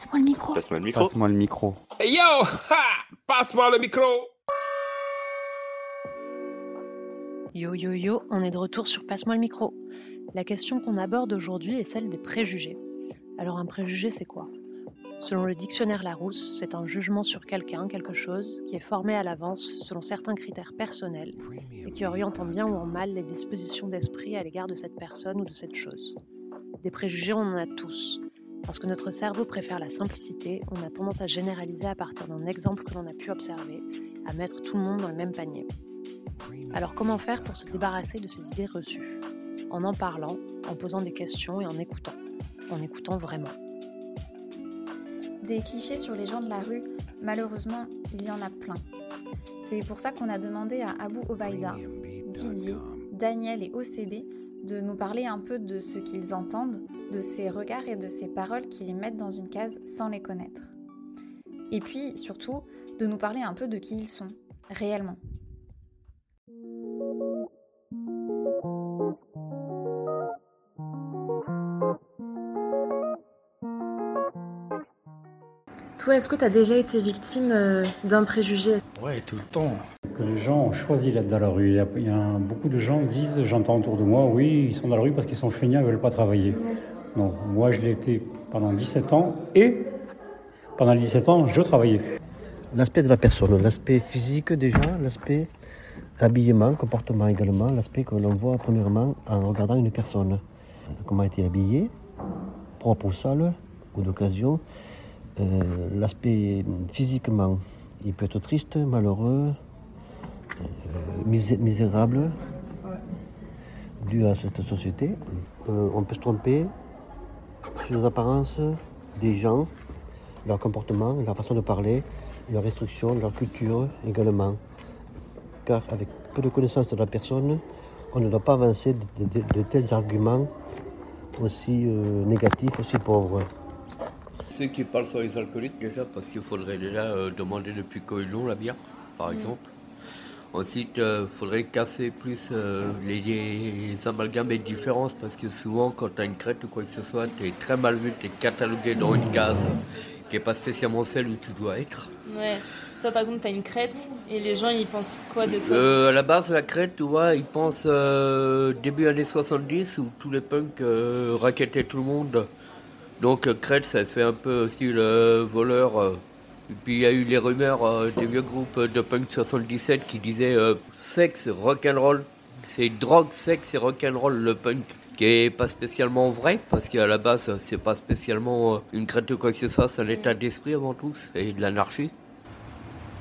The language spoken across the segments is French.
Passe-moi le micro. Passe-moi le micro. Passe-moi le micro. Hey yo ha Passe-moi le micro Yo yo yo, on est de retour sur Passe-moi le micro. La question qu'on aborde aujourd'hui est celle des préjugés. Alors un préjugé, c'est quoi? Selon le dictionnaire Larousse, c'est un jugement sur quelqu'un, quelque chose, qui est formé à l'avance selon certains critères personnels et qui oriente en bien ou en mal les dispositions d'esprit à l'égard de cette personne ou de cette chose. Des préjugés, on en a tous. Parce que notre cerveau préfère la simplicité, on a tendance à généraliser à partir d'un exemple que l'on a pu observer, à mettre tout le monde dans le même panier. Alors comment faire pour se débarrasser de ces idées reçues? En en parlant, en posant des questions et en écoutant. En écoutant vraiment. Des clichés sur les gens de la rue, malheureusement, il y en a plein. C'est pour ça qu'on a demandé à Abou Obaïda, Didier, Daniel et OCB de nous parler un peu de ce qu'ils entendent, de ces regards et de ces paroles qui les mettent dans une case sans les connaître. Et puis, surtout, de nous parler un peu de qui ils sont, réellement. Toi, est-ce que tu as déjà été victime euh, d'un préjugé? Ouais, tout le temps. Que les gens ont choisi d'être dans la rue. Il y, a, il y a beaucoup de gens qui disent, j'entends autour de moi, oui, ils sont dans la rue parce qu'ils sont feignants, ils ne veulent pas travailler. Non, moi je l'ai été pendant 17 ans et pendant les 17 ans, je travaillais. L'aspect de la personne, l'aspect physique déjà, l'aspect habillement, comportement également, l'aspect que l'on voit premièrement en regardant une personne. Comment est-elle habillée, propre ou sale, ou d'occasion. Euh, l'aspect physiquement, il peut être triste, malheureux, euh, misé- misérable, dû à cette société. Euh, on peut se tromper sur les apparences des gens, leur comportement, leur façon de parler, leurs restrictions, leur culture également. Car avec peu de connaissances de la personne, on ne doit pas avancer de, de- de tels arguments aussi euh, négatifs, aussi pauvres. Ceux qui parlent sur les alcooliques déjà, parce qu'il faudrait déjà euh, demander depuis quand ils l'ont la bière, par exemple. Ensuite, il faudrait casser plus euh, les, les amalgames et différences, parce que souvent, quand tu as une crête ou quoi que ce soit, tu es très mal vu, tu es catalogué dans une case qui n'est pas spécialement celle où tu dois être. Ouais. Toi, par exemple, t'as une crête et les gens, ils pensent quoi de toi? Euh, à la base, la crête, tu vois, ils pensent euh, début années 70 où tous les punks euh, raquettaient tout le monde. Donc euh, crête, ça fait un peu aussi le voleur. Et puis il y a eu les rumeurs euh, des vieux groupes de punk 77 qui disaient euh, sexe, rock'n'roll. C'est drogue, sexe et rock'n'roll le punk. Qui est pas spécialement vrai, parce qu'à la base, c'est pas spécialement euh, une crête ou quoi que ce soit, c'est un état d'esprit avant tout, c'est de l'anarchie.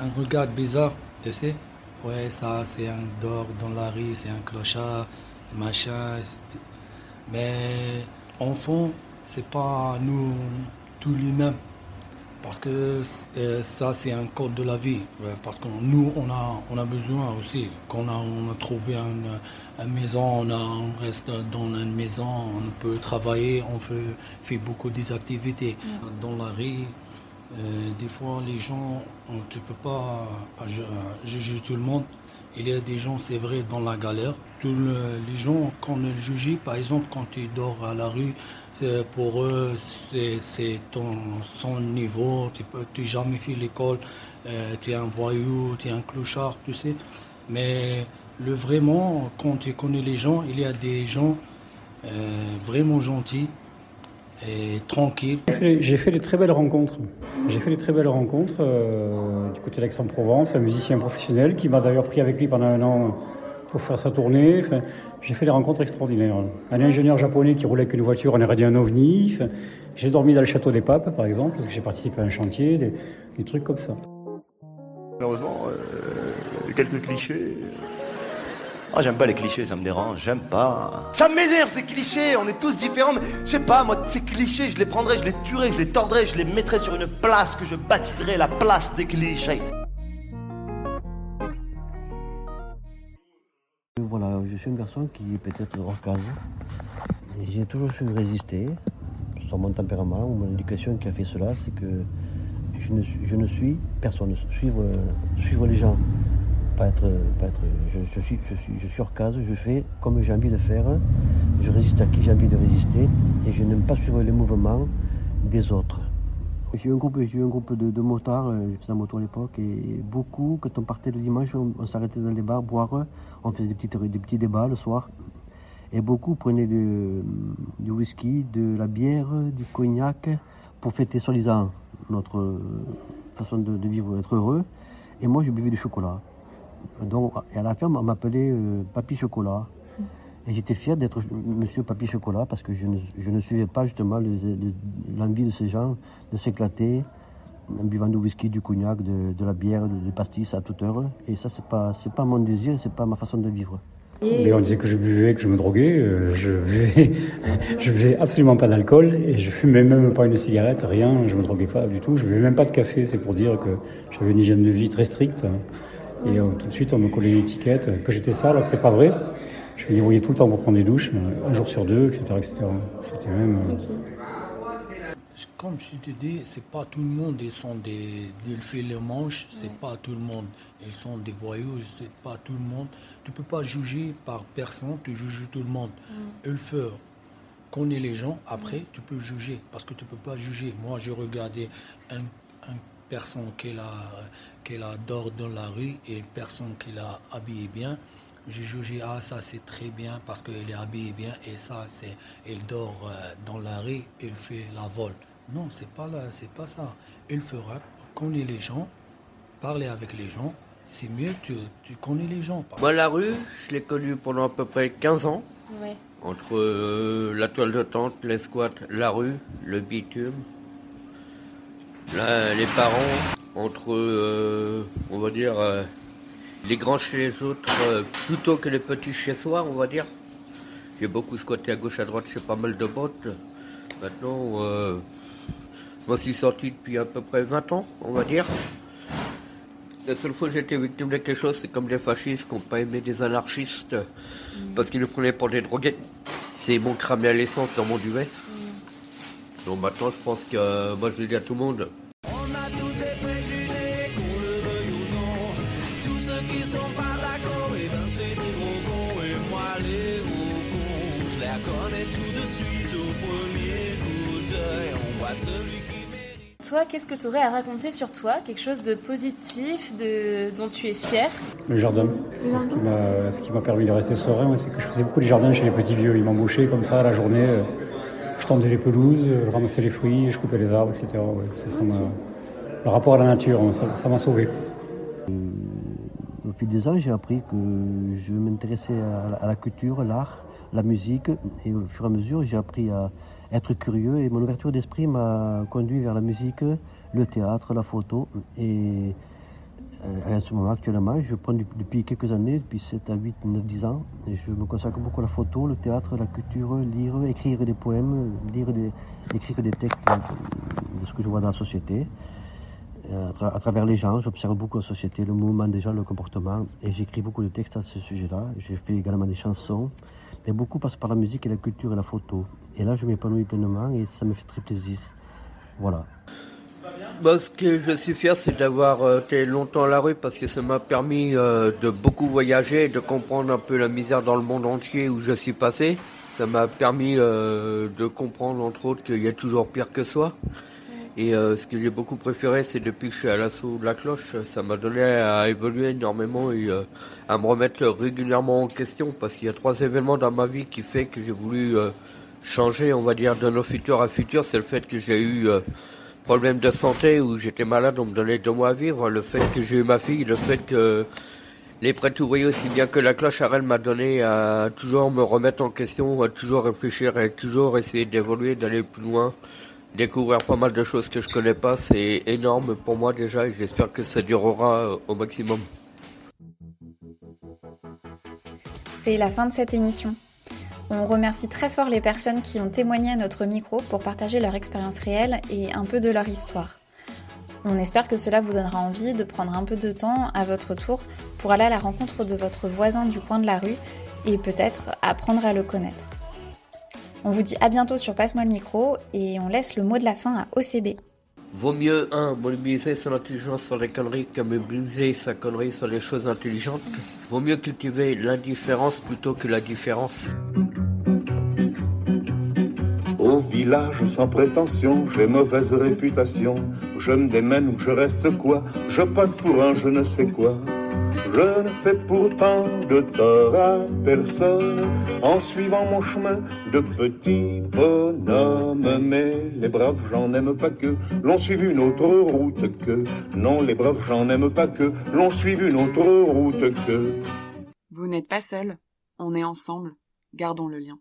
Un regard bizarre, tu sais Ouais, ça, c'est un dog dans la rue, c'est un clochard, machin. Mais en fond, c'est pas nous, tous lui-même. Parce que euh, ça, c'est un code de la vie. Ouais, Parce que nous, on a, on a besoin aussi. Quand on a, on a trouvé une, une maison, on, a- on reste dans une maison, on peut travailler, on fait, fait beaucoup des activités. Dans la rue, euh, des fois, les gens, on- tu peux pas euh, ju- euh, juger tout le monde. Il y a des gens, c'est vrai, dans la galère. Tous le- les gens, quand on le juge, par exemple, quand tu dors à la rue, pour eux, c'est son niveau. Tu n'as jamais fait l'école, tu es un voyou, tu es un clochard, tu sais. Mais le vraiment, quand tu connais les gens, il y a des gens euh, vraiment gentils et tranquilles. J'ai fait, de très belles rencontres. J'ai fait de très belles rencontres euh, du côté d'Aix-en-Provence, un musicien professionnel qui m'a d'ailleurs pris avec lui pendant un an pour faire sa tournée. J'ai fait des rencontres extraordinaires. Un ingénieur japonais qui roulait avec une voiture, on aurait dit un ovni. J'ai dormi dans le château des papes, par exemple, parce que j'ai participé à un chantier, des, trucs comme ça. Malheureusement, euh, quelques clichés. Ah, j'aime pas les clichés, ça me dérange, j'aime pas. Ça m'énerve ces clichés, on est tous différents, mais je sais pas, moi, ces clichés, je les prendrais, je les tuerais, je les tordrais, je les mettrais sur une place que je baptiserais la place des clichés. Je suis un garçon qui est peut-être hors case. J'ai toujours su résister, sur mon tempérament ou mon éducation qui a fait cela, c'est que je ne, suis- personne. Suivre, suivre les gens, pas être, pas être je, je suis, je, suis, je suis hors case, je fais comme j'ai envie de faire, je résiste à qui j'ai envie de résister et je n'aime pas suivre les mouvements des autres. J'ai eu un groupe, un groupe de, motards, euh, je faisais la moto à l'époque, et beaucoup, quand on partait le dimanche, on, s'arrêtait dans les bars boire, on faisait des petits, des petits débats le soir. Et beaucoup prenaient du, whisky, de la bière, du cognac, pour fêter soi-disant notre euh, façon de, vivre, être heureux. Et moi, je buvais du chocolat. Donc, et à la fin, on m'appelait euh, Papy Chocolat. Et j'étais fier d'être Monsieur Papy Chocolat parce que je ne, ne suivais pas justement l'envie de ces gens de s'éclater en buvant du whisky, du cognac, de, la bière, du pastis à toute heure. Et ça, c'est pas, c'est pas mon désir, c'est pas ma façon de vivre. On disait que je buvais, que je me droguais. euh, Je buvais, je buvais absolument pas d'alcool et je fumais même pas une cigarette, rien. Je me droguais pas du tout. Je buvais même pas de café. C'est pour dire que j'avais une hygiène de vie très stricte. Et tout de suite, on me collait une étiquette que j'étais sale, alors que c'est pas vrai. Je me débrouillais tout le temps pour prendre des douches, un jour sur deux, etc., etc. C'était même. euh, Comme je te dis, c'est pas tout le monde, ils sont des, ils font les manches, c'est pas tout le monde. Ils sont des voyous, c'est pas tout le monde. Tu peux pas juger par personne, tu juges tout le monde. Le feu connaît les gens, après tu peux juger, parce que tu peux pas juger. Moi, j'ai regardé un, un personne qui la, qui la dort dans la rue et une personne qui l'a habillé bien. J'ai jugé, ah ça c'est très bien parce qu'elle est habillée bien et ça c'est, elle dort euh, dans la rue, elle fait la vol. Non, c'est pas là, c'est pas ça. Elle fera, connaît les gens, parler avec les gens, c'est mieux, tu, tu connais les gens. Moi, la rue, je l'ai connue pendant à peu près 15 ans. Ouais. Entre euh, la toile de tente, les squats, la rue, le bitume, là, les parents, entre, euh, on va dire, euh, les grands chez les autres, euh, plutôt que les petits chez soi, on va dire. J'ai beaucoup squatté à gauche, à droite chez pas mal de bottes. Maintenant, euh, je m'en suis sorti depuis à peu près 20 ans, on va dire. La seule fois que j'ai été victime de quelque chose, c'est comme les fascistes qui n'ont pas aimé des anarchistes parce qu'ils nous prenaient pour des drogués. C'est mon cramé à l'essence dans mon duvet. Donc maintenant, je pense que euh, moi, je le dis à tout le monde. Toi, qu'est-ce que tu aurais à raconter sur toi? Quelque chose de positif, de... dont tu es fier? Le jardin, c'est ce qui m'a, permis de rester serein, c'est que je faisais beaucoup de jardin chez les petits vieux. Ils m'embauchaient comme ça la journée. euh, Je tendais les pelouses, je ramassais les fruits, je coupais les arbres, etc. Ouais, c'est ça le rapport à la nature, hein, ça ça m'a sauvé. Au fil des ans, j'ai appris que je m'intéressais à, la- à la culture, l'art, la musique, et au fur et à mesure, j'ai appris à être curieux, et mon ouverture d'esprit m'a conduit vers la musique, le théâtre, la photo, et euh, à ce moment actuellement, je prends depuis quelques années, depuis 7 à 8, 9, 10 ans, et je me consacre beaucoup à la photo, le théâtre, la culture, lire, écrire des poèmes, lire écrire des textes de- ce que je vois dans la société. Euh, à, à travers les gens, j'observe beaucoup la société, le mouvement des gens, le comportement, et j'écris beaucoup de textes à ce sujet-là. Je fais également des chansons, mais beaucoup passe par la musique et la culture et la photo. Et là, je m'épanouis pleinement et ça me fait très plaisir. Voilà. Moi, ce que je suis fier, c'est d'avoir euh, été longtemps à la rue parce que ça m'a permis euh, de beaucoup voyager, de comprendre un peu la misère dans le monde entier où je suis passé. Ça m'a permis euh, de comprendre, entre autres, qu'il y a toujours pire que soi. Et euh, ce que j'ai beaucoup préféré, c'est depuis que je suis à l'assaut de la cloche, ça m'a donné à évoluer énormément et euh, à me remettre régulièrement en question parce qu'il y a trois événements dans ma vie qui fait que j'ai voulu euh, changer, on va dire, de nos futurs à futurs. C'est le fait que j'ai eu euh, problème de santé où j'étais malade, on me donnait deux mois à vivre, le fait que j'ai eu ma fille, le fait que les prêtres ouvriers aussi bien que la cloche Arelle m'a donné à toujours me remettre en question, à toujours réfléchir et toujours essayer d'évoluer, d'aller plus loin, découvrir pas mal de choses que je connais pas, c'est énorme pour moi déjà et j'espère que ça durera euh, au maximum. C'est la fin de cette émission. On remercie très fort les personnes qui ont témoigné à notre micro pour partager leur expérience réelle et un peu de leur histoire. On espère que cela vous donnera envie de prendre un peu de temps à votre tour pour aller à la rencontre de votre voisin du coin de la rue et peut-être apprendre à le connaître. On vous dit à bientôt sur Passe-moi le micro et on laisse le mot de la fin à OCB. Vaut mieux, un, mobiliser son intelligence sur les conneries que mobiliser sa connerie sur les choses intelligentes. Vaut mieux cultiver l'indifférence plutôt que la différence. Au village sans prétention, j'ai mauvaise réputation. Je me démène ou je reste quoi? Je passe pour un je ne sais quoi. Je ne fais pourtant de tort à personne en suivant mon chemin de petit bonhomme. Mais les braves gens n'aiment pas que l'on suive une autre route que. Non, les braves gens n'aiment pas que l'on suive une autre route que. Vous n'êtes pas seul, on est ensemble, gardons le lien.